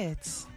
Hits.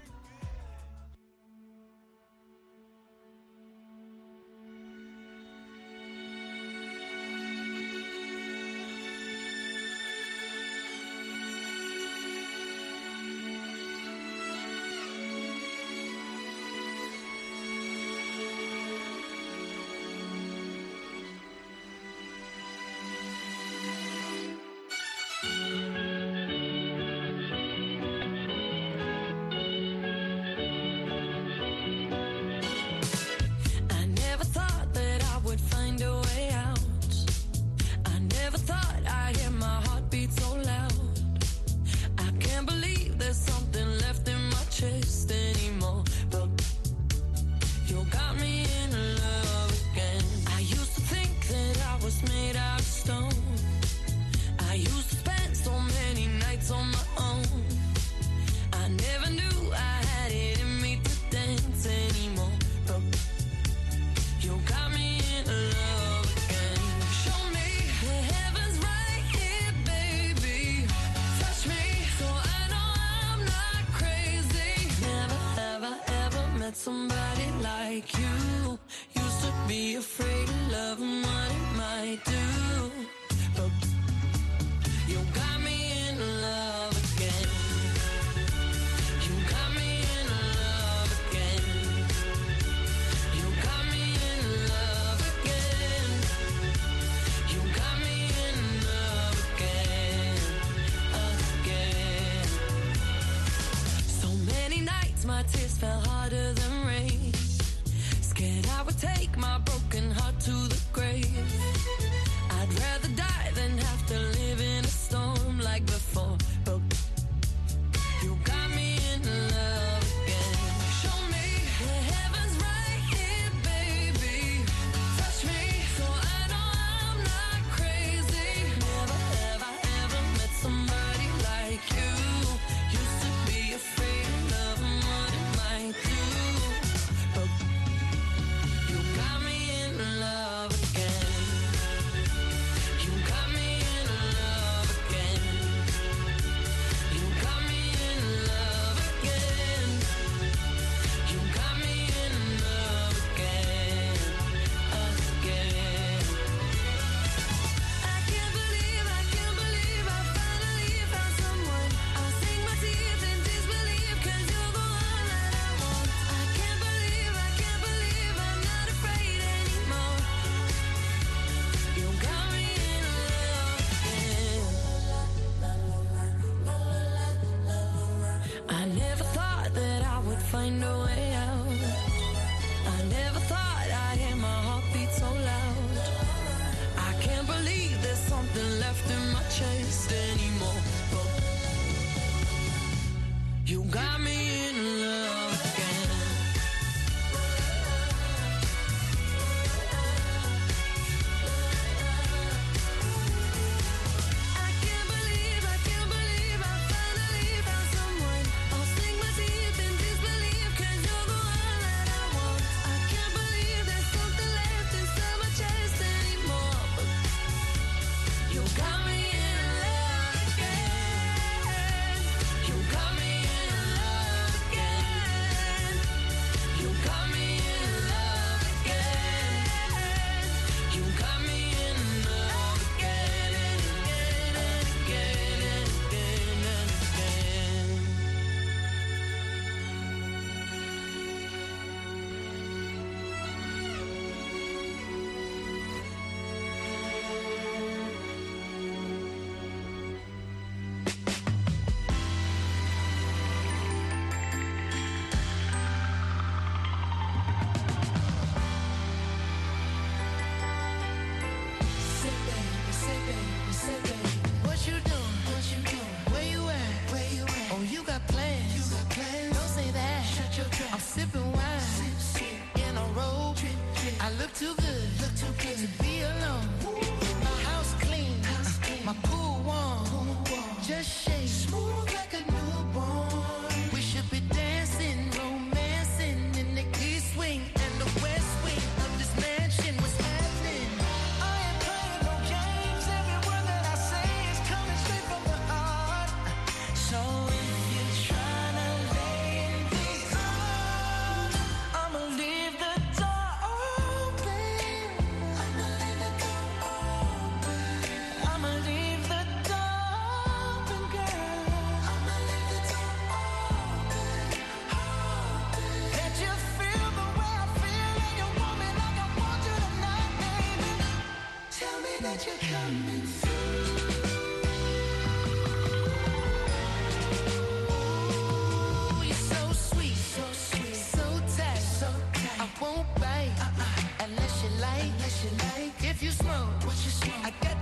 I got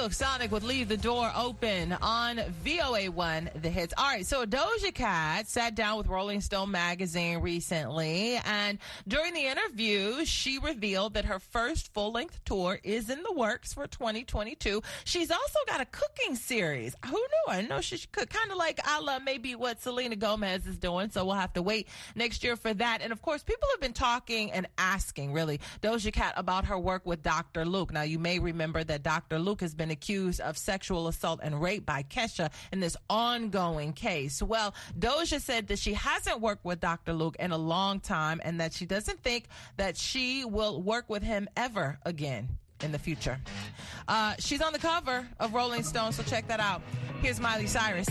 Silk Sonic would leave the door open on VOA1 The Hits. All right, so Doja Cat sat down with Rolling Stone magazine recently, and during the interview, she revealed that her first full length tour is in the works for 2022. She's also got a cooking series. Who knew? I know she could kind of like a la maybe what Selena Gomez is doing, so we'll have to wait next year for that. And of course, people have been talking and asking really Doja Cat about her work with Dr. Luke. Now, you may remember that Dr. Luke has been accused of sexual assault and rape by Kesha in this ongoing case. Well, Doja said that she hasn't worked with Dr. Luke in a long time and that she doesn't think that she will work with him ever again in the future. Uh, she's on the cover of Rolling Stone, so check that out. Here's Miley Cyrus.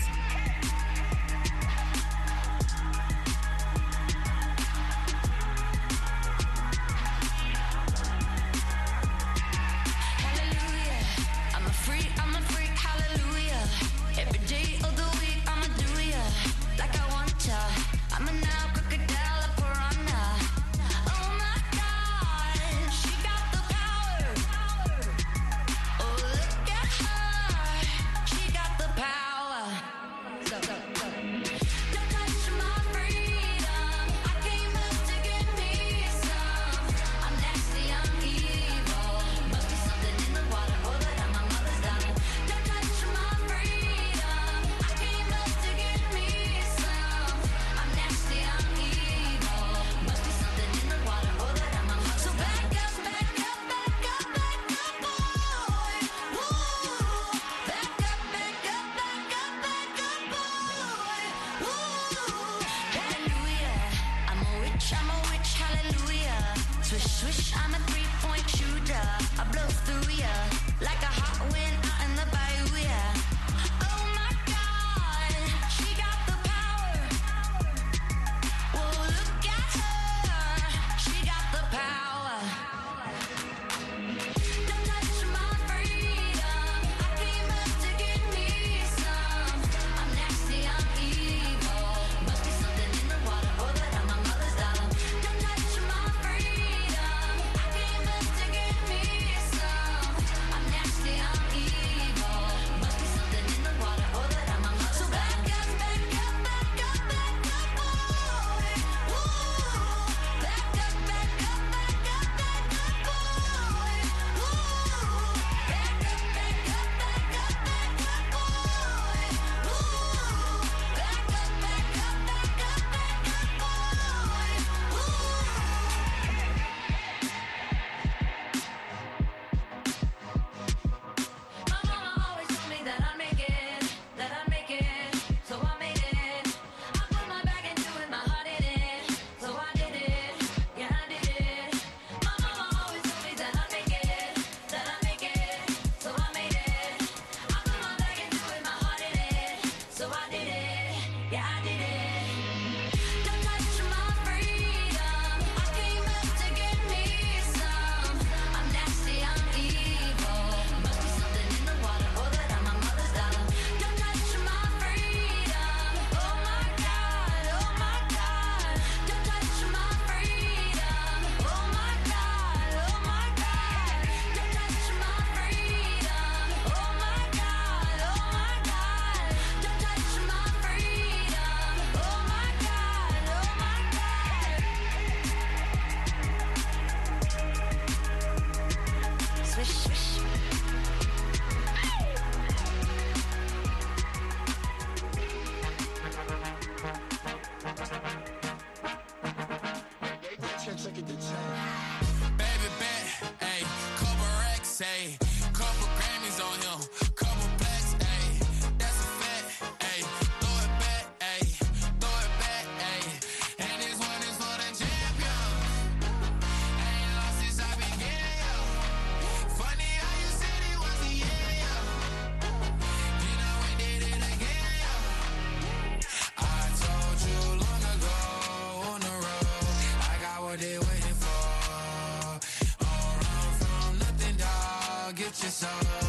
Over.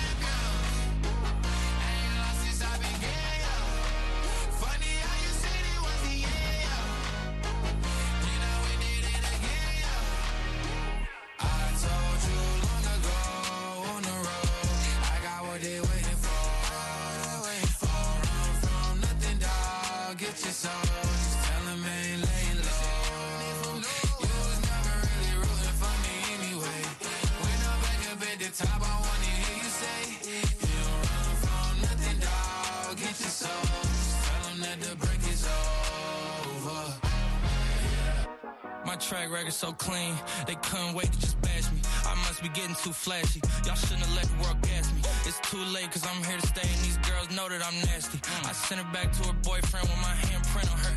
Be getting too flashy. Y'all shouldn't have let the world gas me. It's too late cause I'm here to stay and these girls know that I'm nasty. I sent her back to her boyfriend with my handprint on her.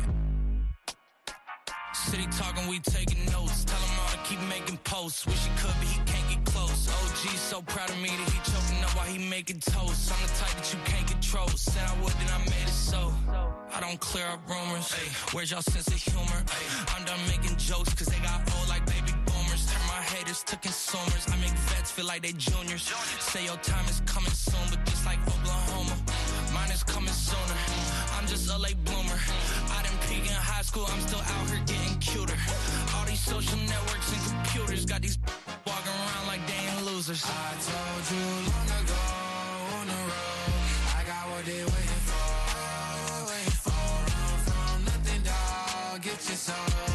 City talking, we taking notes. Tell him all to keep making posts. Wish he could, but he can't get close. OG so proud of me that he choking up while he making toast. I'm the type that you can't control. Said I would, then I made it so. I don't clear up rumors. Where's y'all sense of humor? I'm done making jokes cause they got old like baby my to consumers. I make vets feel like they juniors. Say your time is coming soon, but just like Oklahoma, mine is coming sooner. I'm just a late bloomer. I didn't peak in high school, I'm still out here getting cuter. All these social networks and computers got these walking around like they ain't losers. I told you long ago on the road, I got what they waiting for. Waiting for run from nothing, dog. Get your soul.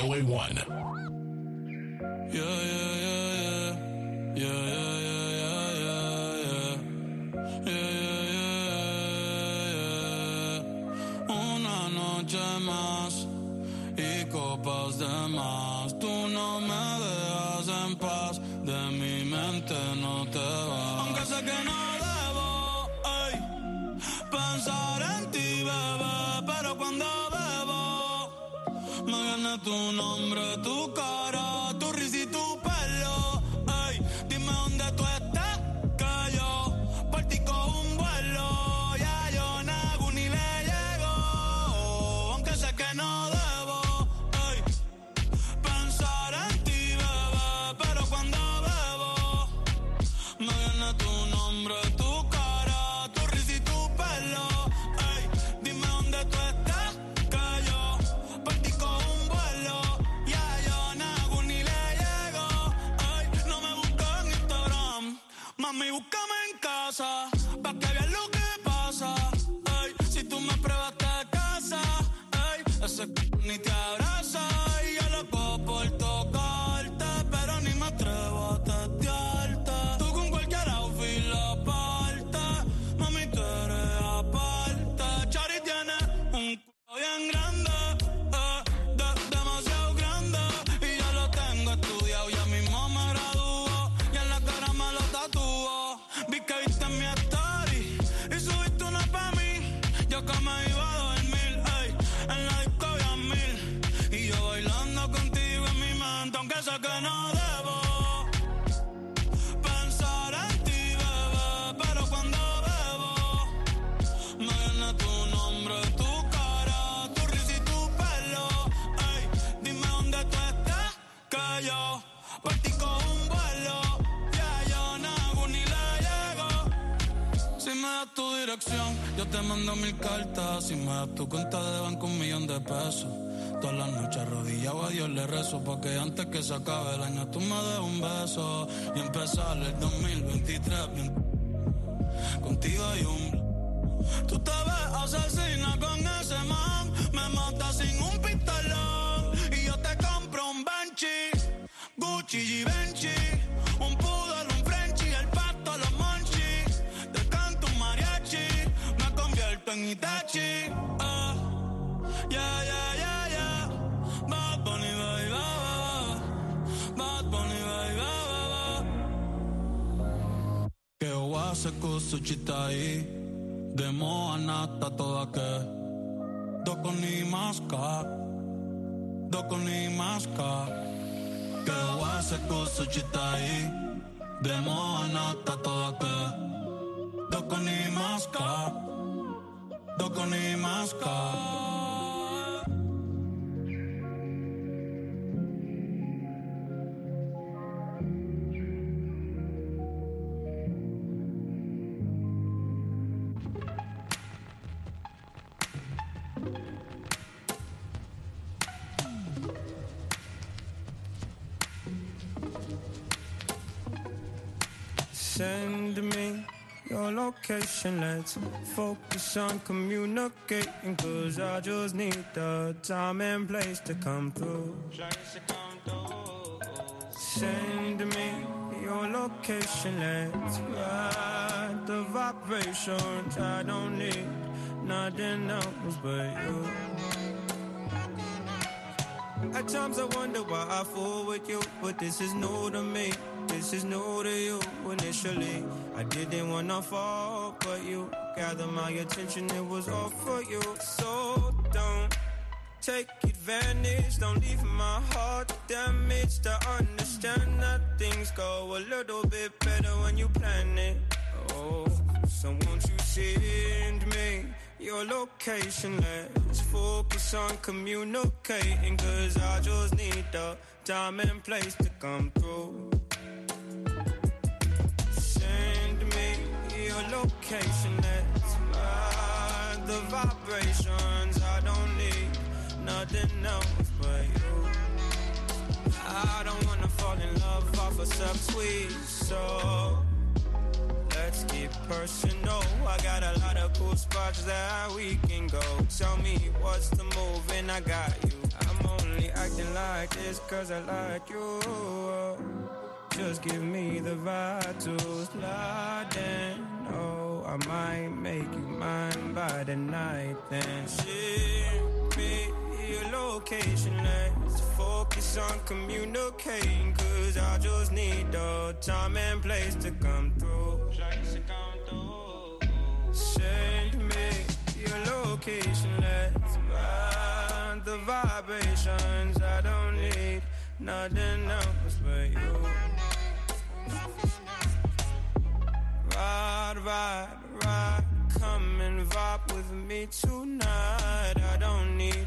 VOA1. Tu cuenta de banco, un millón de pesos. Todas las noches arrodillado a Dios le rezo Porque antes que se acabe el año tú me des un beso. Y empezar el 2023 bien Contigo hay un Tú te ves asesina con ese man Me mata sin un pistolón. Y yo te compro un Banshee Gucci y Benchi Un poodle, un Frenchie El pato, los monchis Te canto un mariachi Me convierto en Itachi se kusuchitai Demo anata toda ke Doko ni maska Doko ni maska Ke wa se kusuchitai Demo anata toda ke Doko ni maska Doko ni maska Send me your location. Let's focus on communicating. Cause I just need the time and place to come through. Send me your location. Let's ride the vibrations. I don't need nothing else but you. At times I wonder why I fool with you, but this is new to me. This is new to you initially. I didn't wanna fall, but you gathered my attention, it was all for you. So don't take advantage, don't leave my heart damaged. I understand that things go a little bit better when you plan it. Oh, so won't you send me your location? Let's focus on communicating, cause I just need the time and place to come through. Send me your location, let's ride the vibrations. I don't need nothing else but you. I don't wanna fall in love off a subtweet, so let's get personal. I got a lot of cool spots that we can go. Tell me what's the move, and I got you. I'm only acting like this cause I like you. Just give me the vibe to slide in. Oh, I might make you mine by the night. Then ship me your location. Let's focus on communicating. Cause I just need the time and place to come through. Send me your location. Let's ride the vibrations. I don't need nothing else but you. Ride, ride, ride. Come and vibe with me tonight. I don't need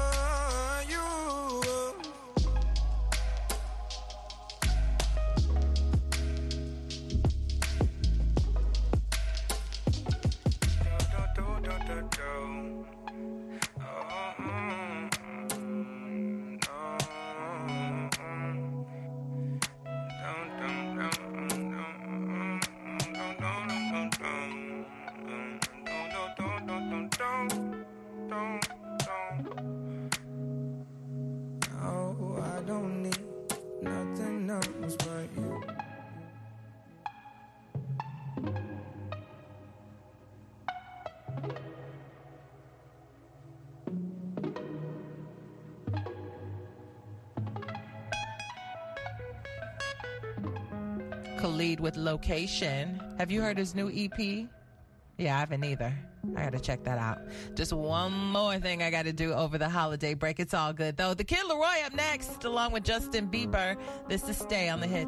with Location. Have you heard his new EP? Yeah, I haven't either. I gotta check that out. Just one more thing I gotta do over the holiday break. It's all good though. The Kid LAROI up next, along with Justin Bieber. This is Stay on the Hit.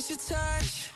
miss your touch.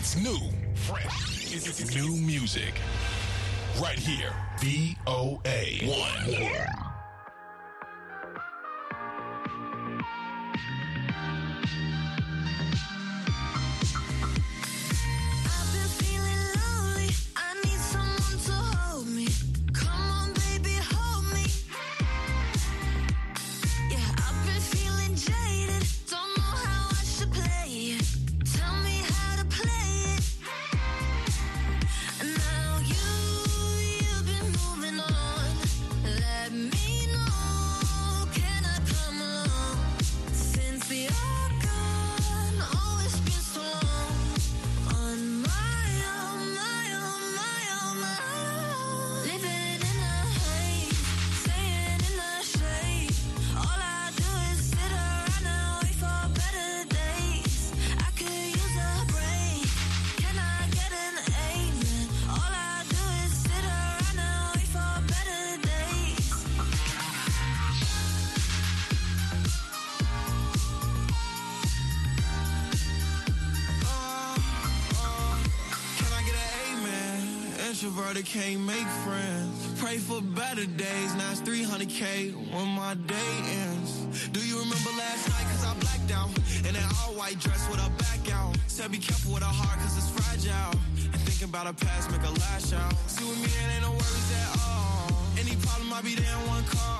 It's new, fresh. It's, it's new music. Right here. V O A One. Yeah. that can't make friends. Pray for better days, now it's 300K when my day ends. Do you remember last night? Cause I blacked out. In an all white dress with a back out. Said be careful with a heart cause it's fragile. And thinking about a past make a lash out. See with me, it ain't no worries at all. Any problem, I'll be there in one call.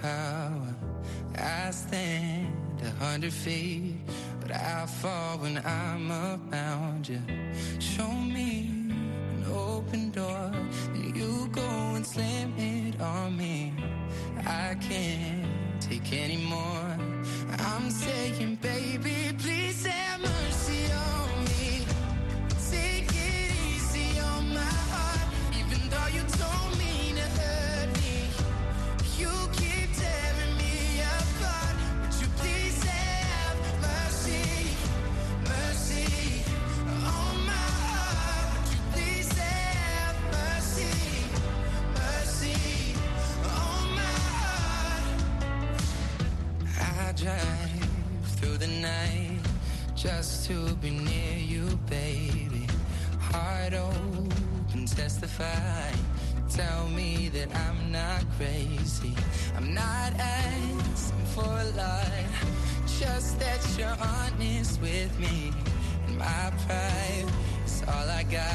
power. I stand a hundred feet, but I fall when I'm around you. crazy. I'm not asking for a lot, just that you're honest with me. And my pride is all I got.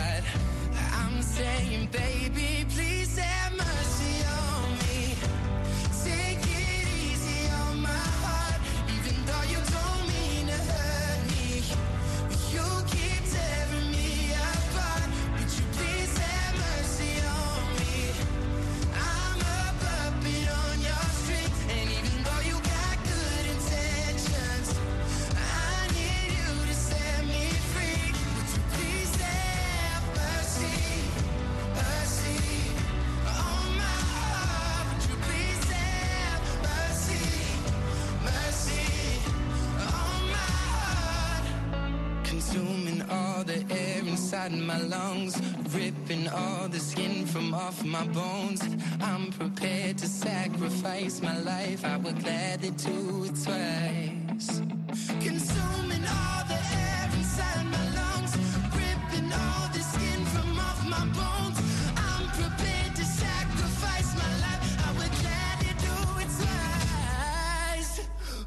my lungs, ripping all the skin from off my bones. I'm prepared to sacrifice my life. I would gladly do it twice.